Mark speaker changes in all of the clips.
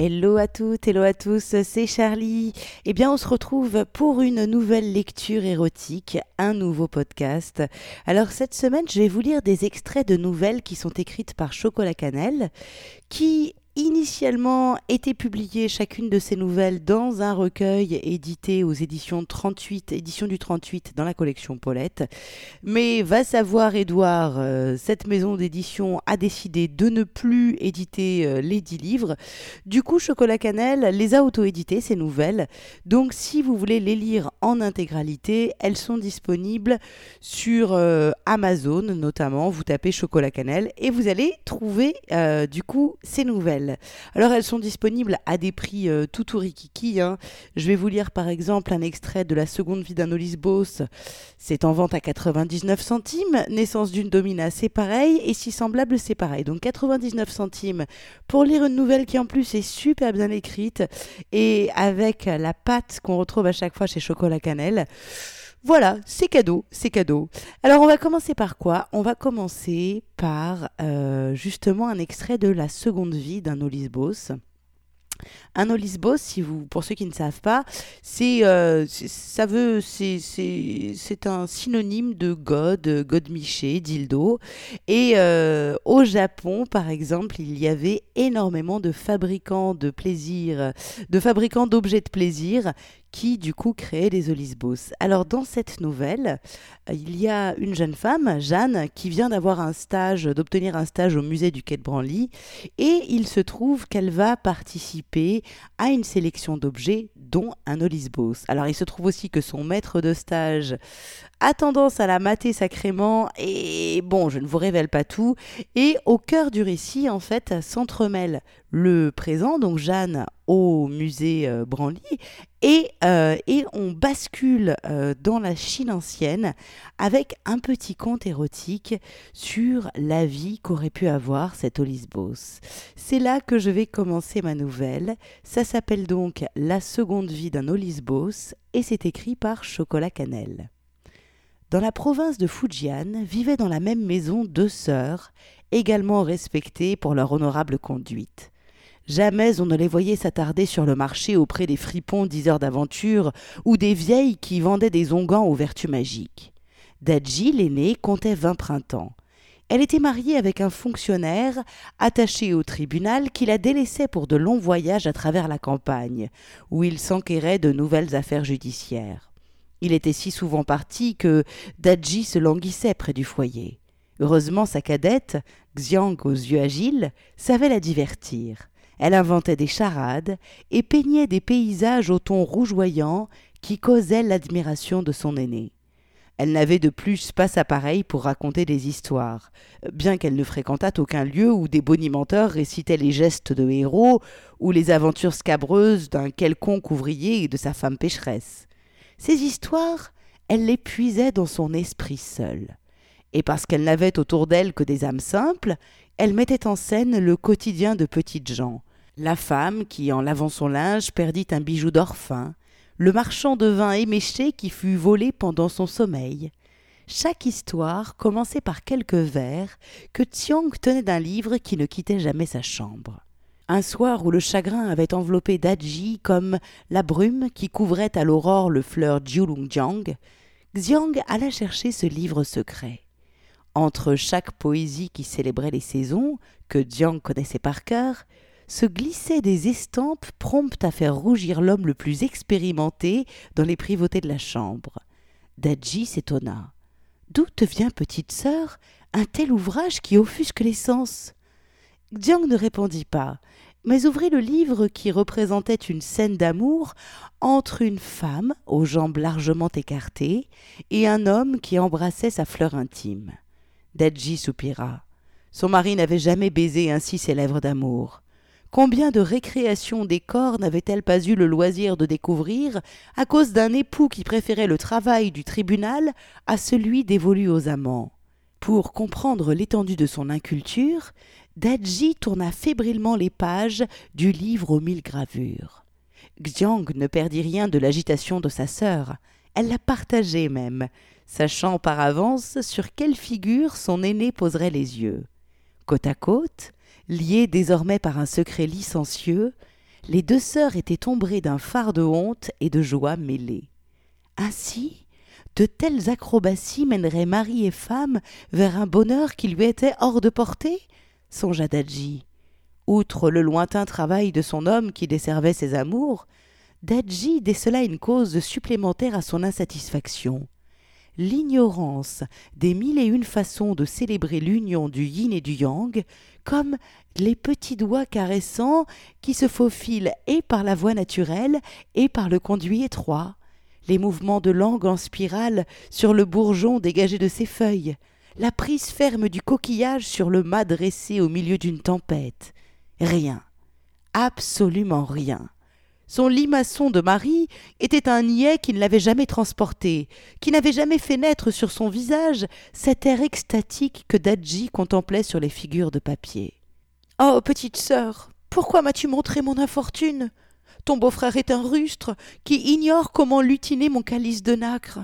Speaker 1: Hello à toutes, hello à tous, c'est Charlie. Eh bien, on se retrouve pour une nouvelle lecture érotique, un nouveau podcast. Alors, cette semaine, je vais vous lire des extraits de nouvelles qui sont écrites par Chocolat Cannelle, qui initialement été publiées chacune de ces nouvelles dans un recueil édité aux éditions 38, édition du 38 dans la collection Paulette. Mais va savoir Édouard, euh, cette maison d'édition a décidé de ne plus éditer euh, les 10 livres. Du coup, Chocolat Cannelle les a auto-éditées, ces nouvelles. Donc si vous voulez les lire en intégralité, elles sont disponibles sur euh, Amazon notamment. Vous tapez Chocolat Cannelle et vous allez trouver du coup ces nouvelles. Alors elles sont disponibles à des prix euh, tout rikiki. Hein. Je vais vous lire par exemple un extrait de la seconde vie d'un Boss. C'est en vente à 99 centimes. Naissance d'une domina, c'est pareil. Et si semblable, c'est pareil. Donc 99 centimes pour lire une nouvelle qui en plus est super bien écrite et avec la pâte qu'on retrouve à chaque fois chez Chocolat Cannelle. Voilà, c'est cadeau, c'est cadeau. Alors on va commencer par quoi? On va commencer par euh, justement un extrait de la seconde vie d'un Boss. Un olisbos, si vous, pour ceux qui ne savent pas, c'est, euh, ça c'est, un synonyme de god, god miché, dildo. Et euh, au Japon, par exemple, il y avait énormément de fabricants de plaisir, de fabricants d'objets de plaisir qui du coup créaient des olisbos. Alors dans cette nouvelle, euh, il y a une jeune femme, Jeanne, qui vient d'avoir un stage, d'obtenir un stage au musée du Quai de Branly, et il se trouve qu'elle va participer à une sélection d'objets, dont un Olisbos. Alors il se trouve aussi que son maître de stage a tendance à la mater sacrément, et bon, je ne vous révèle pas tout, et au cœur du récit, en fait, s'entremêle le présent, donc Jeanne au musée euh, Branly, et, euh, et, on bascule euh, dans la Chine ancienne avec un petit conte érotique sur la vie qu'aurait pu avoir cet Olisbos. C'est là que je vais commencer ma nouvelle. Ça s'appelle donc La seconde vie d'un Olisbos et c'est écrit par Chocolat Cannelle. Dans la province de Fujian vivaient dans la même maison deux sœurs, également respectées pour leur honorable conduite. Jamais on ne les voyait s'attarder sur le marché auprès des fripons diseurs d'aventure ou des vieilles qui vendaient des onguents aux vertus magiques. Daji, l'aînée, comptait vingt printemps. Elle était mariée avec un fonctionnaire attaché au tribunal qui la délaissait pour de longs voyages à travers la campagne, où il s'enquérait de nouvelles affaires judiciaires. Il était si souvent parti que Daji se languissait près du foyer. Heureusement, sa cadette, Xiang aux yeux agiles, savait la divertir. Elle inventait des charades et peignait des paysages au ton rougeoyant qui causaient l'admiration de son aîné. Elle n'avait de plus pas sa pareille pour raconter des histoires, bien qu'elle ne fréquentât aucun lieu où des bonimenteurs récitaient les gestes de héros ou les aventures scabreuses d'un quelconque ouvrier et de sa femme pécheresse. Ces histoires, elle les puisait dans son esprit seul. Et parce qu'elle n'avait autour d'elle que des âmes simples, elle mettait en scène le quotidien de petites gens. La femme qui, en lavant son linge, perdit un bijou d'or fin, le marchand de vin éméché qui fut volé pendant son sommeil. Chaque histoire commençait par quelques vers que Tsiong tenait d'un livre qui ne quittait jamais sa chambre. Un soir où le chagrin avait enveloppé Daji comme la brume qui couvrait à l'aurore le fleur Jiulungjiang, Xiang alla chercher ce livre secret. Entre chaque poésie qui célébrait les saisons, que Jiang connaissait par cœur, se glissaient des estampes promptes à faire rougir l'homme le plus expérimenté dans les privautés de la chambre. Daji s'étonna. D'où te vient, petite sœur, un tel ouvrage qui offusque les sens? Jiang ne répondit pas, mais ouvrit le livre qui représentait une scène d'amour entre une femme aux jambes largement écartées et un homme qui embrassait sa fleur intime. Daji soupira. Son mari n'avait jamais baisé ainsi ses lèvres d'amour. Combien de récréations des corps n'avait-elle pas eu le loisir de découvrir à cause d'un époux qui préférait le travail du tribunal à celui dévolu aux amants? Pour comprendre l'étendue de son inculture, Daji tourna fébrilement les pages du livre aux mille gravures. Xiang ne perdit rien de l'agitation de sa sœur. Elle la partageait même, sachant par avance sur quelle figure son aîné poserait les yeux. Côte à côte, liés désormais par un secret licencieux, les deux sœurs étaient ombrées d'un phare de honte et de joie mêlée. Ainsi, de telles acrobaties mèneraient mari et femme vers un bonheur qui lui était hors de portée songea Dadji. Outre le lointain travail de son homme qui desservait ses amours, Dadji décela une cause supplémentaire à son insatisfaction l'ignorance des mille et une façons de célébrer l'union du yin et du yang, comme les petits doigts caressants qui se faufilent et par la voie naturelle et par le conduit étroit, les mouvements de langue en spirale sur le bourgeon dégagé de ses feuilles, la prise ferme du coquillage sur le mât dressé au milieu d'une tempête. Rien, absolument rien. Son limaçon de mari était un niais qui ne l'avait jamais transporté, qui n'avait jamais fait naître sur son visage cet air extatique que Dadji contemplait sur les figures de papier. Oh, petite sœur, pourquoi m'as-tu montré mon infortune? Ton beau-frère est un rustre qui ignore comment lutiner mon calice de nacre.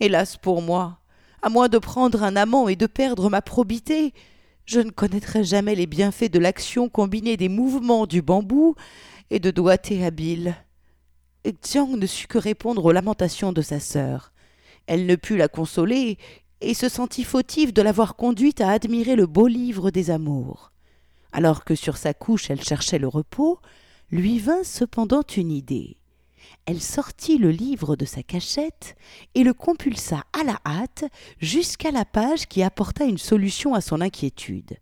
Speaker 1: Hélas pour moi, à moins de prendre un amant et de perdre ma probité, je ne connaîtrai jamais les bienfaits de l'action combinée des mouvements du bambou et de doigté habile. Xiang ne sut que répondre aux lamentations de sa sœur. Elle ne put la consoler et se sentit fautive de l'avoir conduite à admirer le beau livre des amours. Alors que sur sa couche elle cherchait le repos, lui vint cependant une idée. Elle sortit le livre de sa cachette et le compulsa à la hâte jusqu'à la page qui apporta une solution à son inquiétude.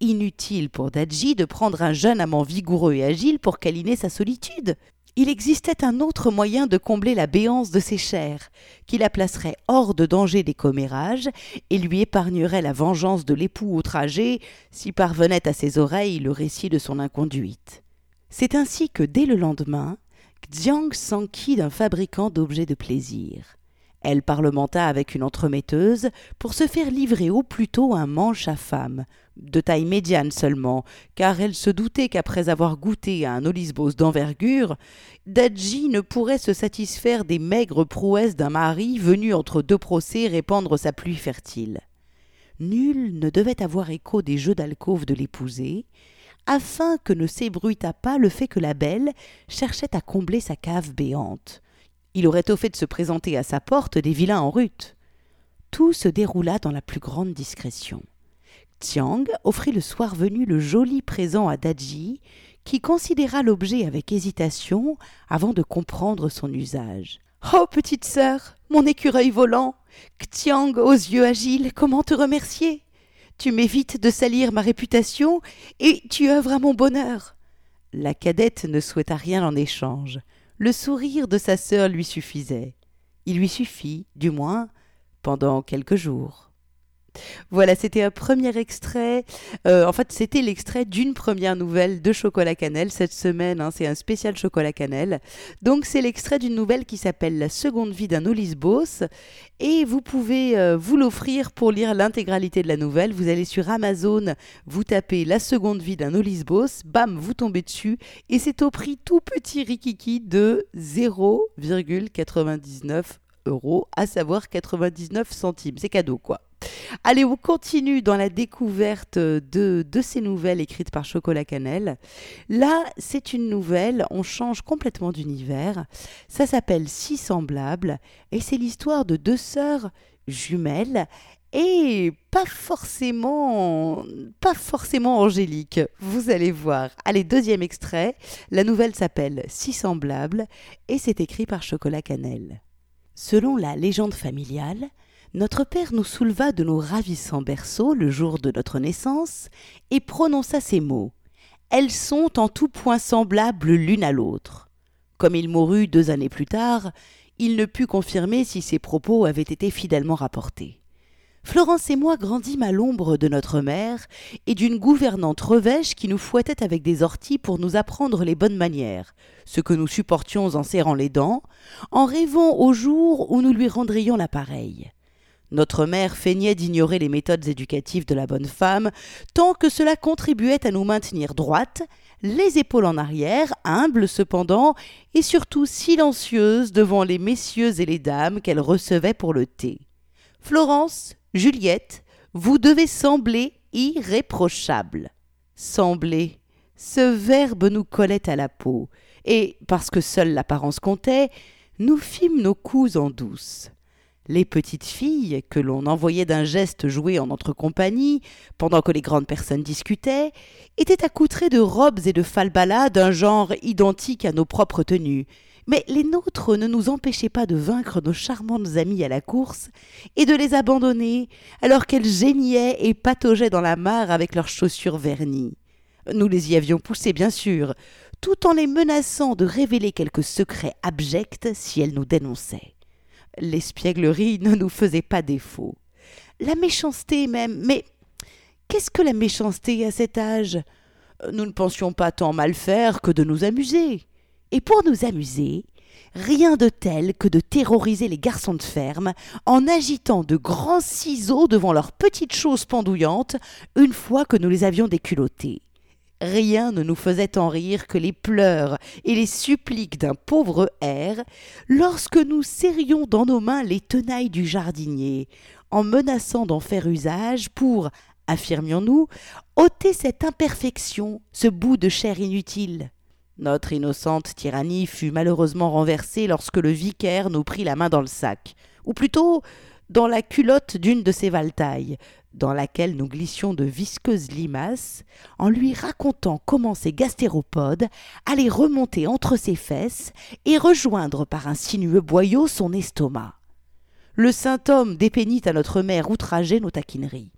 Speaker 1: Inutile pour Dadji de prendre un jeune amant vigoureux et agile pour câliner sa solitude. Il existait un autre moyen de combler la béance de ses chairs, qui la placerait hors de danger des commérages et lui épargnerait la vengeance de l'époux outragé si parvenait à ses oreilles le récit de son inconduite. C'est ainsi que dès le lendemain, Xiang s'enquit d'un fabricant d'objets de plaisir. Elle parlementa avec une entremetteuse pour se faire livrer au plus tôt un manche à femme, de taille médiane seulement, car elle se doutait qu'après avoir goûté à un olisbos d'envergure, Dadji ne pourrait se satisfaire des maigres prouesses d'un mari venu entre deux procès répandre sa pluie fertile. Nul ne devait avoir écho des jeux d'alcôve de l'épousée, afin que ne s'ébruitât pas le fait que la belle cherchait à combler sa cave béante. Il aurait au fait de se présenter à sa porte des vilains en rute. Tout se déroula dans la plus grande discrétion. Tiang offrit le soir venu le joli présent à Daji, qui considéra l'objet avec hésitation avant de comprendre son usage. Oh, petite sœur, mon écureuil volant, Xiang aux yeux agiles, comment te remercier? Tu m'évites de salir ma réputation et tu œuvres à mon bonheur. La cadette ne souhaita rien en échange. Le sourire de sa sœur lui suffisait. Il lui suffit, du moins, pendant quelques jours. Voilà, c'était un premier extrait. Euh, en fait, c'était l'extrait d'une première nouvelle de Chocolat Cannelle cette semaine. Hein, c'est un spécial Chocolat Cannelle. Donc, c'est l'extrait d'une nouvelle qui s'appelle La seconde vie d'un Boss. Et vous pouvez euh, vous l'offrir pour lire l'intégralité de la nouvelle. Vous allez sur Amazon, vous tapez La seconde vie d'un Boss. Bam, vous tombez dessus. Et c'est au prix tout petit rikiki de 0,99 euros, à savoir 99 centimes. C'est cadeau, quoi. Allez, on continue dans la découverte de, de ces nouvelles écrites par Chocolat Cannelle? Là, c'est une nouvelle, on change complètement d'univers. Ça s'appelle Si semblable et c'est l'histoire de deux sœurs jumelles et pas forcément pas forcément angélique. Vous allez voir. Allez, deuxième extrait. La nouvelle s'appelle Si semblable et c'est écrit par Chocolat Cannelle. Selon la légende familiale, notre Père nous souleva de nos ravissants berceaux le jour de notre naissance et prononça ces mots. Elles sont en tout point semblables l'une à l'autre. Comme il mourut deux années plus tard, il ne put confirmer si ses propos avaient été fidèlement rapportés. Florence et moi grandîmes à l'ombre de notre mère et d'une gouvernante revêche qui nous fouettait avec des orties pour nous apprendre les bonnes manières, ce que nous supportions en serrant les dents, en rêvant au jour où nous lui rendrions l'appareil. Notre mère feignait d'ignorer les méthodes éducatives de la bonne femme, tant que cela contribuait à nous maintenir droites, les épaules en arrière, humbles cependant, et surtout silencieuses devant les messieurs et les dames qu'elle recevait pour le thé. Florence, Juliette, vous devez sembler irréprochable. Sembler. Ce verbe nous collait à la peau. et, parce que seule l'apparence comptait, nous fîmes nos coups en douce. Les petites filles, que l'on envoyait d'un geste jouer en notre compagnie, pendant que les grandes personnes discutaient, étaient accoutrées de robes et de falbalas d'un genre identique à nos propres tenues, mais les nôtres ne nous empêchaient pas de vaincre nos charmantes amies à la course et de les abandonner alors qu'elles géniaient et pataugeaient dans la mare avec leurs chaussures vernies. Nous les y avions poussées, bien sûr, tout en les menaçant de révéler quelques secrets abjects si elles nous dénonçaient. L'espièglerie ne nous faisait pas défaut. La méchanceté même, mais qu'est-ce que la méchanceté à cet âge? Nous ne pensions pas tant mal faire que de nous amuser. Et pour nous amuser, rien de tel que de terroriser les garçons de ferme en agitant de grands ciseaux devant leurs petites choses pendouillantes une fois que nous les avions déculottés. Rien ne nous faisait tant rire que les pleurs et les suppliques d'un pauvre air lorsque nous serrions dans nos mains les tenailles du jardinier, en menaçant d'en faire usage pour, affirmions-nous, ôter cette imperfection, ce bout de chair inutile. Notre innocente tyrannie fut malheureusement renversée lorsque le vicaire nous prit la main dans le sac, ou plutôt dans la culotte d'une de ses valtailles, dans laquelle nous glissions de visqueuses limaces, en lui racontant comment ces gastéropodes allaient remonter entre ses fesses et rejoindre par un sinueux boyau son estomac. Le saint homme dépeignit à notre mère outragée nos taquineries.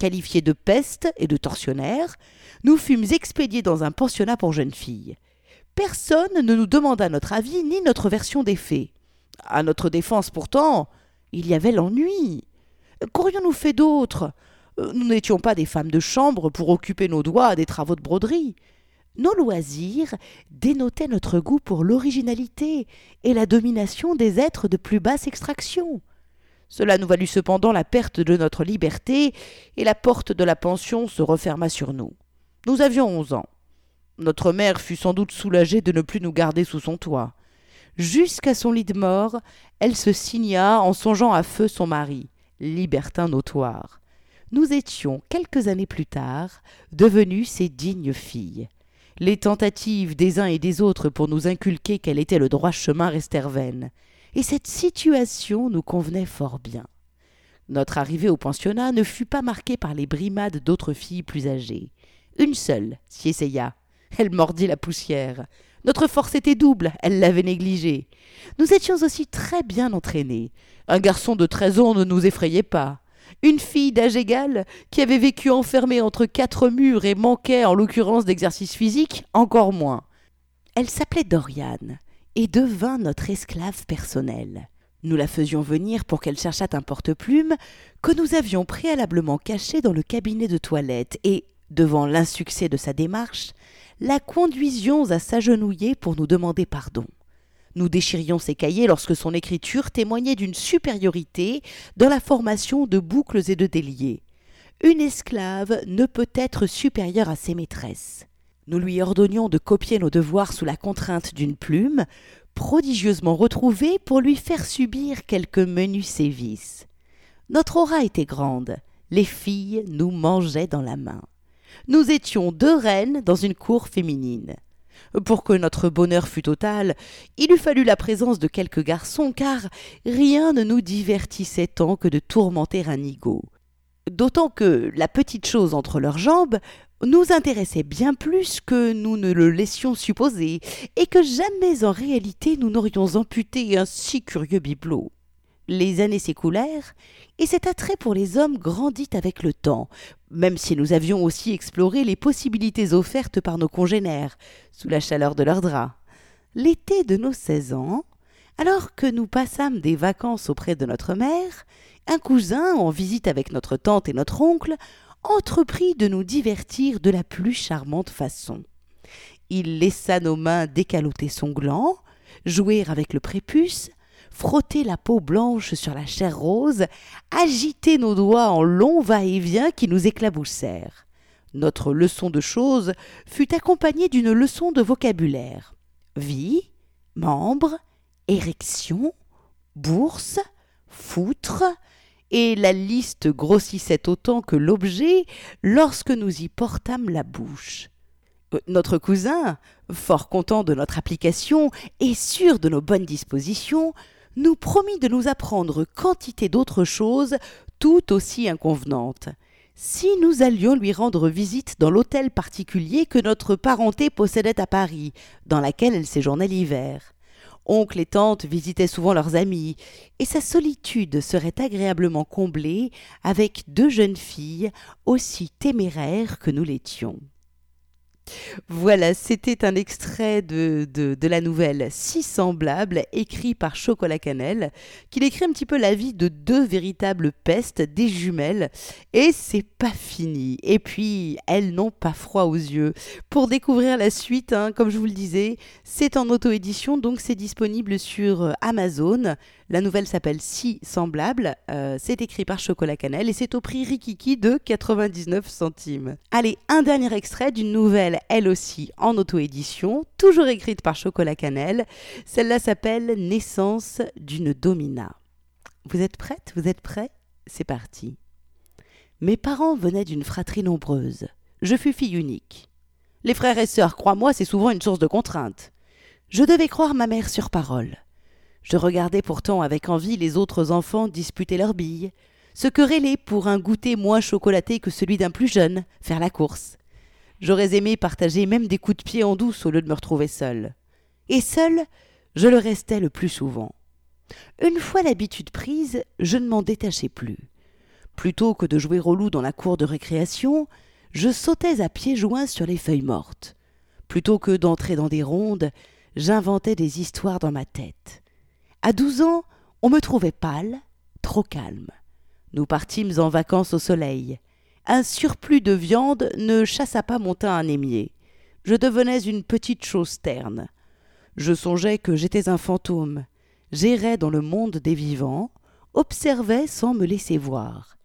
Speaker 1: Qualifiés de peste et de tortionnaires, nous fûmes expédiés dans un pensionnat pour jeunes filles. Personne ne nous demanda notre avis ni notre version des faits. À notre défense pourtant, il y avait l'ennui. Qu'aurions-nous fait d'autre? Euh, Nous n'étions pas des femmes de chambre pour occuper nos doigts à des travaux de broderie. Nos loisirs dénotaient notre goût pour l'originalité et la domination des êtres de plus basse extraction. Cela nous valut cependant la perte de notre liberté, et la porte de la pension se referma sur nous. Nous avions onze ans. Notre mère fut sans doute soulagée de ne plus nous garder sous son toit. Jusqu'à son lit de mort, elle se signa en songeant à feu son mari libertin notoire. Nous étions, quelques années plus tard, devenues ses dignes filles. Les tentatives des uns et des autres pour nous inculquer quel était le droit chemin restèrent vaines, et cette situation nous convenait fort bien. Notre arrivée au pensionnat ne fut pas marquée par les brimades d'autres filles plus âgées. Une seule s'y essaya. Elle mordit la poussière. Notre force était double, elle l'avait négligée. Nous étions aussi très bien entraînés. Un garçon de treize ans ne nous effrayait pas. Une fille d'âge égal, qui avait vécu enfermée entre quatre murs et manquait en l'occurrence d'exercice physique, encore moins. Elle s'appelait Dorian et devint notre esclave personnelle. Nous la faisions venir pour qu'elle cherchât un porte-plume que nous avions préalablement caché dans le cabinet de toilette et, devant l'insuccès de sa démarche, la conduisions à s'agenouiller pour nous demander pardon. Nous déchirions ses cahiers lorsque son écriture témoignait d'une supériorité dans la formation de boucles et de déliés. Une esclave ne peut être supérieure à ses maîtresses. Nous lui ordonnions de copier nos devoirs sous la contrainte d'une plume, prodigieusement retrouvée pour lui faire subir quelques menus sévices. Notre aura était grande. Les filles nous mangeaient dans la main. Nous étions deux reines dans une cour féminine. Pour que notre bonheur fût total, il eût fallu la présence de quelques garçons, car rien ne nous divertissait tant que de tourmenter un nigaud. D'autant que la petite chose entre leurs jambes nous intéressait bien plus que nous ne le laissions supposer, et que jamais en réalité nous n'aurions amputé un si curieux bibelot. Les années s'écoulèrent, et cet attrait pour les hommes grandit avec le temps, même si nous avions aussi exploré les possibilités offertes par nos congénères, sous la chaleur de leurs draps. L'été de nos seize ans, alors que nous passâmes des vacances auprès de notre mère, un cousin, en visite avec notre tante et notre oncle, entreprit de nous divertir de la plus charmante façon. Il laissa nos mains décaloter son gland, jouer avec le prépuce, frotter la peau blanche sur la chair rose, agiter nos doigts en longs va-et-vient qui nous éclaboussèrent. Notre leçon de choses fut accompagnée d'une leçon de vocabulaire. Vie, membre, érection, bourse, foutre, et la liste grossissait autant que l'objet lorsque nous y portâmes la bouche. Euh, notre cousin, fort content de notre application et sûr de nos bonnes dispositions, nous promit de nous apprendre quantité d'autres choses tout aussi inconvenantes. Si nous allions lui rendre visite dans l'hôtel particulier que notre parenté possédait à Paris, dans laquelle elle séjournait l'hiver. Oncle et tante visitaient souvent leurs amis, et sa solitude serait agréablement comblée avec deux jeunes filles aussi téméraires que nous l'étions. Voilà, c'était un extrait de, la nouvelle Si semblable, écrit par Chocolat Cannelle, qui décrit un petit peu la vie de deux véritables pestes, des jumelles, et c'est pas fini. Et puis, elles n'ont pas froid aux yeux. Pour découvrir la suite, hein, comme je vous le disais, c'est en auto-édition, donc c'est disponible sur Amazon. La nouvelle s'appelle Si semblable, euh, c'est écrit par Chocolat Cannelle et c'est au prix Rikiki de 99 centimes. Allez, un dernier extrait d'une nouvelle, elle aussi en auto-édition, toujours écrite par Chocolat Cannelle. Celle-là s'appelle Naissance d'une domina. Vous êtes prête? Vous êtes prêts? C'est parti. Mes parents venaient d'une fratrie nombreuse. Je fus fille unique. Les frères et sœurs, crois-moi, c'est souvent une source de contrainte. Je devais croire ma mère sur parole. Je regardais pourtant avec envie les autres enfants disputer leurs billes, se quereller pour un goûter moins chocolaté que celui d'un plus jeune, faire la course. J'aurais aimé partager même des coups de pied en douce au lieu de me retrouver seule. Et seule, je le restais le plus souvent. Une fois l'habitude prise, je ne m'en détachais plus. Plutôt que de jouer au loup dans la cour de récréation, je sautais à pieds joints sur les feuilles mortes. Plutôt que d'entrer dans des rondes, j'inventais des histoires dans ma tête. À douze ans, on me trouvait pâle, trop calme. Nous partîmes en vacances au soleil. Un surplus de viande ne chassa pas mon teint anémié. Je devenais une petite chose terne. Je songeais que j'étais un fantôme. J'errais dans le monde des vivants, observais sans me laisser voir.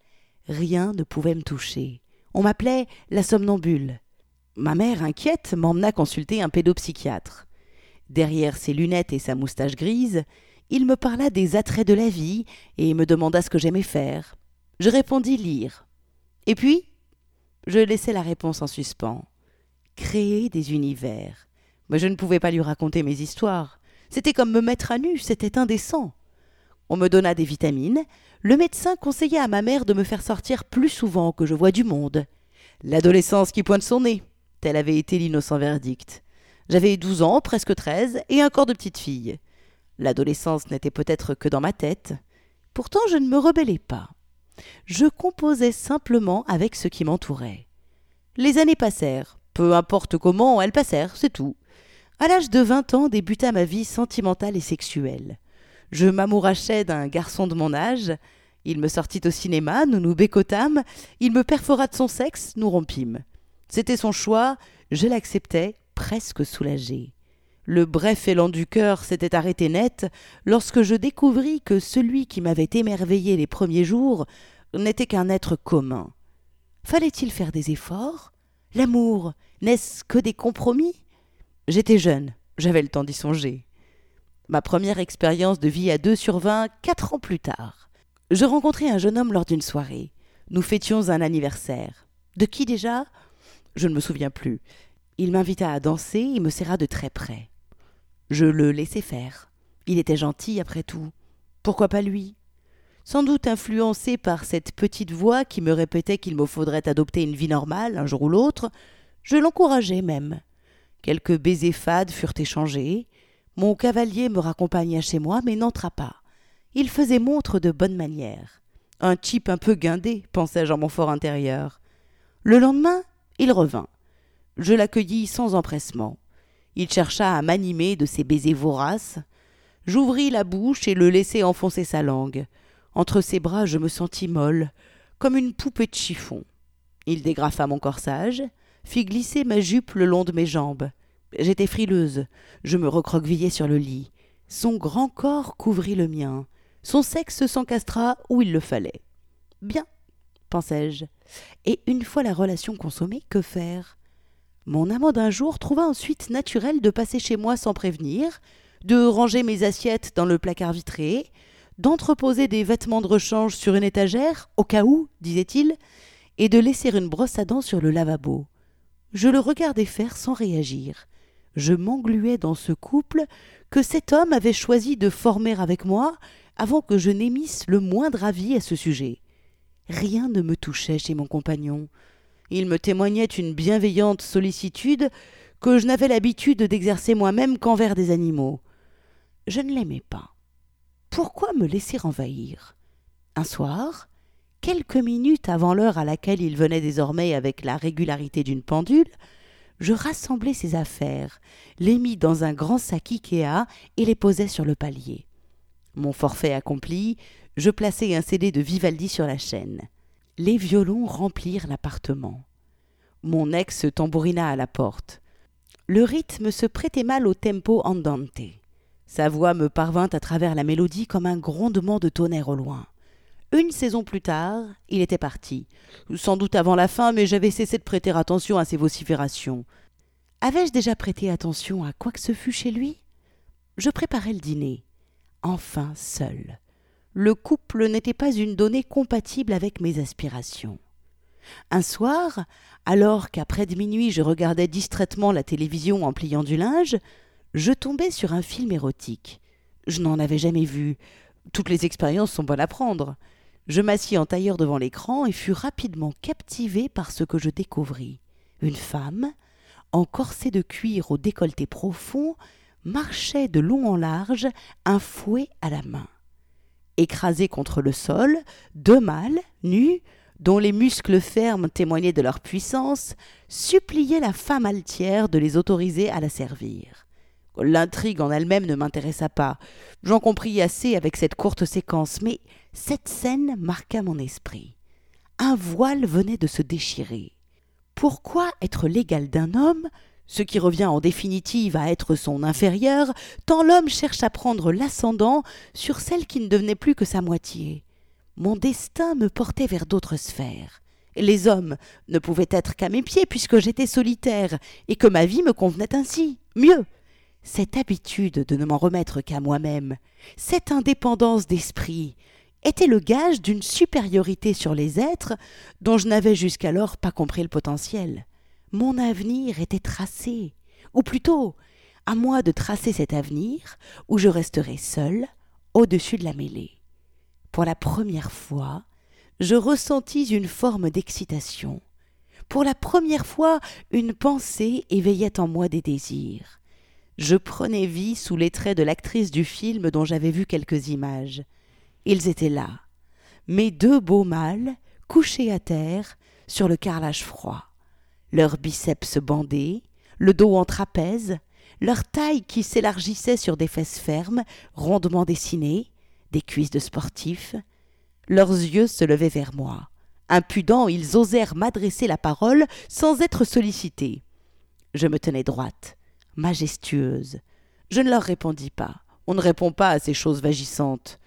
Speaker 1: Rien ne pouvait me toucher. On m'appelait la somnambule. Ma mère, inquiète, m'emmena consulter un pédopsychiatre. Derrière ses lunettes et sa moustache grise, il me parla des attraits de la vie et me demanda ce que j'aimais faire. Je répondis lire. Et puis, je laissai la réponse en suspens. Créer des univers. Mais je ne pouvais pas lui raconter mes histoires. C'était comme me mettre à nu, c'était indécent. On me donna des vitamines. Le médecin conseilla à ma mère de me faire sortir plus souvent que je vois du monde. L'adolescence qui pointe son nez. Tel avait été l'innocent verdict. J'avais douze ans, presque treize, et un corps de petite fille. L'adolescence n'était peut-être que dans ma tête. Pourtant je ne me rebellais pas. Je composais simplement avec ce qui m'entourait. Les années passèrent. Peu importe comment, elles passèrent, c'est tout. À l'âge de vingt ans débuta ma vie sentimentale et sexuelle. Je m'amourachais d'un garçon de mon âge. Il me sortit au cinéma, nous nous bécotâmes, il me perfora de son sexe, nous rompîmes. C'était son choix, je l'acceptais, presque soulagé. Le bref élan du cœur s'était arrêté net lorsque je découvris que celui qui m'avait émerveillé les premiers jours n'était qu'un être commun. Fallait-il faire des efforts? L'amour, n'est-ce que des compromis? J'étais jeune, j'avais le temps d'y songer. Ma première expérience de vie à deux survint quatre ans plus tard. Je rencontrai un jeune homme lors d'une soirée. Nous fêtions un anniversaire. De qui déjà? Je ne me souviens plus. Il m'invita à danser et me serra de très près. Je le laissai faire. Il était gentil, après tout. Pourquoi pas lui? Sans doute influencé par cette petite voix qui me répétait qu'il me faudrait adopter une vie normale un jour ou l'autre, je l'encourageai même. Quelques baisers fades furent échangés. Mon cavalier me raccompagna chez moi, mais n'entra pas. Il faisait montre de bonnes manières. Un type un peu guindé, pensai-je en mon fort intérieur. Le lendemain, il revint. Je l'accueillis sans empressement. Il chercha à m'animer de ses baisers voraces. J'ouvris la bouche et le laissai enfoncer sa langue. Entre ses bras, je me sentis molle, comme une poupée de chiffon. Il dégrafa mon corsage, fit glisser ma jupe le long de mes jambes. J'étais frileuse, je me recroquevillai sur le lit. Son grand corps couvrit le mien. Son sexe s'encastra où il le fallait. Bien, pensai-je. Et une fois la relation consommée, que faire? Mon amant d'un jour trouva ensuite naturel de passer chez moi sans prévenir, de ranger mes assiettes dans le placard vitré, d'entreposer des vêtements de rechange sur une étagère, au cas où, disait-il, et de laisser une brosse à dents sur le lavabo. Je le regardais faire sans réagir. Je m'engluais dans ce couple que cet homme avait choisi de former avec moi avant que je n'émisse le moindre avis à ce sujet. Rien ne me touchait chez mon compagnon. Il me témoignait une bienveillante sollicitude que je n'avais l'habitude d'exercer moi-même qu'envers des animaux. Je ne l'aimais pas. Pourquoi me laisser envahir? Un soir, quelques minutes avant l'heure à laquelle il venait désormais avec la régularité d'une pendule, je rassemblai ses affaires, les mis dans un grand sac Ikea et les posai sur le palier. Mon forfait accompli, je plaçai un CD de Vivaldi sur la chaîne. Les violons remplirent l'appartement. Mon ex tambourina à la porte. Le rythme se prêtait mal au tempo andante. Sa voix me parvint à travers la mélodie comme un grondement de tonnerre au loin. Une saison plus tard, il était parti. Sans doute avant la fin, mais j'avais cessé de prêter attention à ses vociférations. Avais-je déjà prêté attention à quoi que ce fût chez lui? Je préparais le dîner. Enfin seul. Le couple n'était pas une donnée compatible avec mes aspirations. Un soir, alors qu'après minuit je regardais distraitement la télévision en pliant du linge, je tombai sur un film érotique. Je n'en avais jamais vu. Toutes les expériences sont bonnes à prendre. Je m'assis en tailleur devant l'écran et fus rapidement captivé par ce que je découvris. Une femme, en corset de cuir au décolleté profond, marchait de long en large, un fouet à la main. Écrasés contre le sol, deux mâles, nus, dont les muscles fermes témoignaient de leur puissance, suppliaient la femme altière de les autoriser à la servir. L'intrigue en elle-même ne m'intéressa pas. J'en compris assez avec cette courte séquence, mais cette scène marqua mon esprit. Un voile venait de se déchirer. Pourquoi être l'égal d'un homme, ce qui revient en définitive à être son inférieur, tant l'homme cherche à prendre l'ascendant sur celle qui ne devenait plus que sa moitié Mon destin me portait vers d'autres sphères. Les hommes ne pouvaient être qu'à mes pieds puisque j'étais solitaire et que ma vie me convenait ainsi. Mieux, cette habitude de ne m'en remettre qu'à moi-même, cette indépendance d'esprit, était le gage d'une supériorité sur les êtres dont je n'avais jusqu'alors pas compris le potentiel. Mon avenir était tracé, ou plutôt, à moi de tracer cet avenir où je resterai seul au-dessus de la mêlée. Pour la première fois, je ressentis une forme d'excitation. Pour la première fois, une pensée éveillait en moi des désirs je prenais vie sous les traits de l'actrice du film dont j'avais vu quelques images. Ils étaient là, mes deux beaux mâles, couchés à terre, sur le carrelage froid, leurs biceps bandés, le dos en trapèze, leur taille qui s'élargissait sur des fesses fermes, rondement dessinées, des cuisses de sportifs. Leurs yeux se levaient vers moi. Impudents, ils osèrent m'adresser la parole sans être sollicités. Je me tenais droite, majestueuse. Je ne leur répondis pas. On ne répond pas à ces choses vagissantes.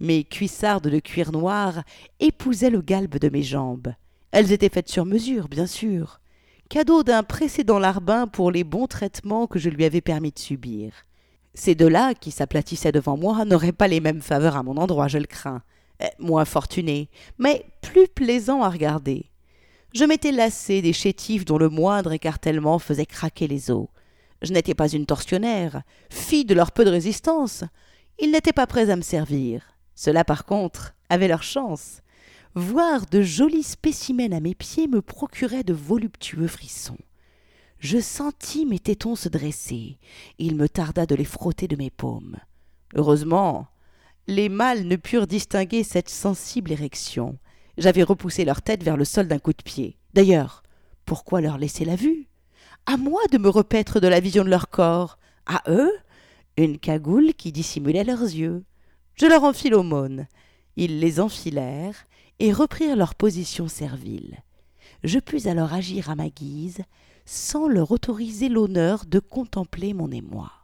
Speaker 1: Mes cuissardes de cuir noir épousaient le galbe de mes jambes. Elles étaient faites sur mesure, bien sûr. Cadeau d'un précédent larbin pour les bons traitements que je lui avais permis de subir. Ces deux-là, qui s'aplatissaient devant moi, n'auraient pas les mêmes faveurs à mon endroit, je le crains. Eh, moins fortunés, mais plus plaisants à regarder. Je m'étais lassé des chétifs dont le moindre écartèlement faisait craquer les os. Je n'étais pas une tortionnaire, fille de leur peu de résistance. Ils n'étaient pas prêts à me servir. Cela, par contre, avait leur chance. Voir de jolis spécimens à mes pieds me procurait de voluptueux frissons. Je sentis mes tétons se dresser. Il me tarda de les frotter de mes paumes. Heureusement, les mâles ne purent distinguer cette sensible érection. J'avais repoussé leur tête vers le sol d'un coup de pied. D'ailleurs, pourquoi leur laisser la vue? À moi de me repaître de la vision de leur corps. À eux, une cagoule qui dissimulait leurs yeux. Je leur en fis l'aumône. Ils les enfilèrent et reprirent leur position servile. Je pus alors agir à ma guise, sans leur autoriser l'honneur de contempler mon émoi.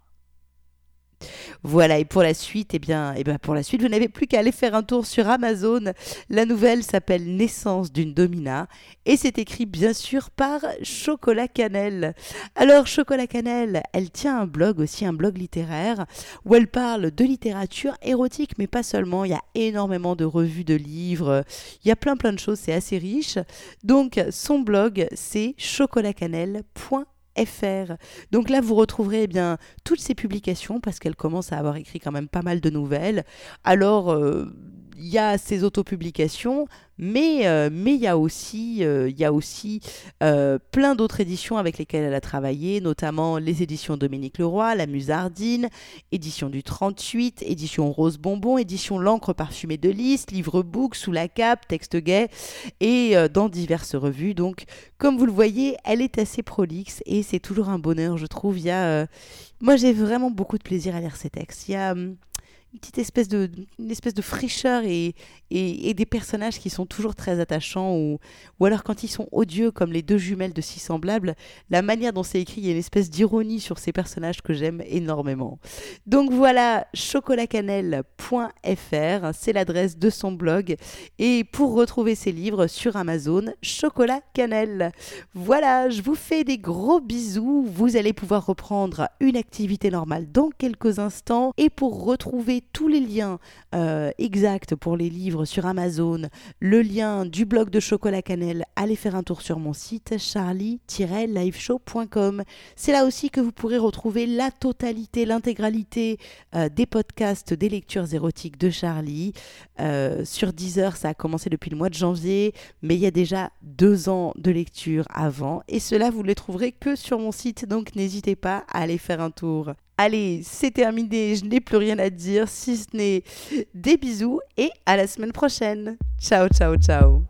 Speaker 1: Voilà, et pour la suite, eh bien, eh bien pour la suite, vous n'avez plus qu'à aller faire un tour sur Amazon. La nouvelle s'appelle Naissance d'une domina et c'est écrit bien sûr par Chocolat Cannelle. Alors Chocolat Cannelle, elle tient un blog aussi, un blog littéraire où elle parle de littérature érotique, mais pas seulement. Il y a énormément de revues de livres, il y a plein plein de choses, c'est assez riche. Donc son blog, c'est chocolatcannelle.fr fr. Donc là, vous retrouverez eh bien toutes ces publications parce qu'elle commence à avoir écrit quand même pas mal de nouvelles. Alors, euh, il y a ces autopublications, mais euh, mais il y a aussi, euh, il y a aussi euh, plein d'autres éditions avec lesquelles elle a travaillé, notamment les éditions Dominique Leroy, La Musardine, édition du 38, édition Rose Bonbon, édition L'encre parfumée de Lys, livre book sous la cape, texte gay, et dans diverses revues. Donc, comme vous le voyez, elle est assez prolixe et c'est toujours un bonheur, je trouve. Il y a, moi, j'ai vraiment beaucoup de plaisir à lire ces textes. Il y a hum, une petite espèce de, une espèce de fraîcheur et, et, des personnages qui sont toujours très attachants ou, ou alors quand ils sont odieux comme les deux jumelles de Si Semblables, la manière dont c'est écrit, il y a une espèce d'ironie sur ces personnages que j'aime énormément. Donc voilà, chocolatcannelle.fr, c'est l'adresse de son blog et pour retrouver ses livres sur Amazon, Chocolat Cannelle. Voilà, je vous fais des gros bisous, vous allez pouvoir reprendre une activité normale dans quelques instants et pour tous les liens euh, exacts pour les livres sur Amazon, le lien du blog de Chocolat Cannelle, allez faire un tour sur mon site charlie-liveshow.com. C'est là aussi que vous pourrez retrouver la totalité, l'intégralité euh, des podcasts des lectures érotiques de Charlie. Euh, sur Deezer, ça a commencé depuis le mois de janvier, mais il y a déjà deux ans de lecture avant. Et cela, vous ne les trouverez que sur mon site, donc n'hésitez pas à aller faire un tour. Allez, c'est terminé, je n'ai plus rien à dire si ce n'est des bisous et à la semaine prochaine. Ciao, ciao, ciao.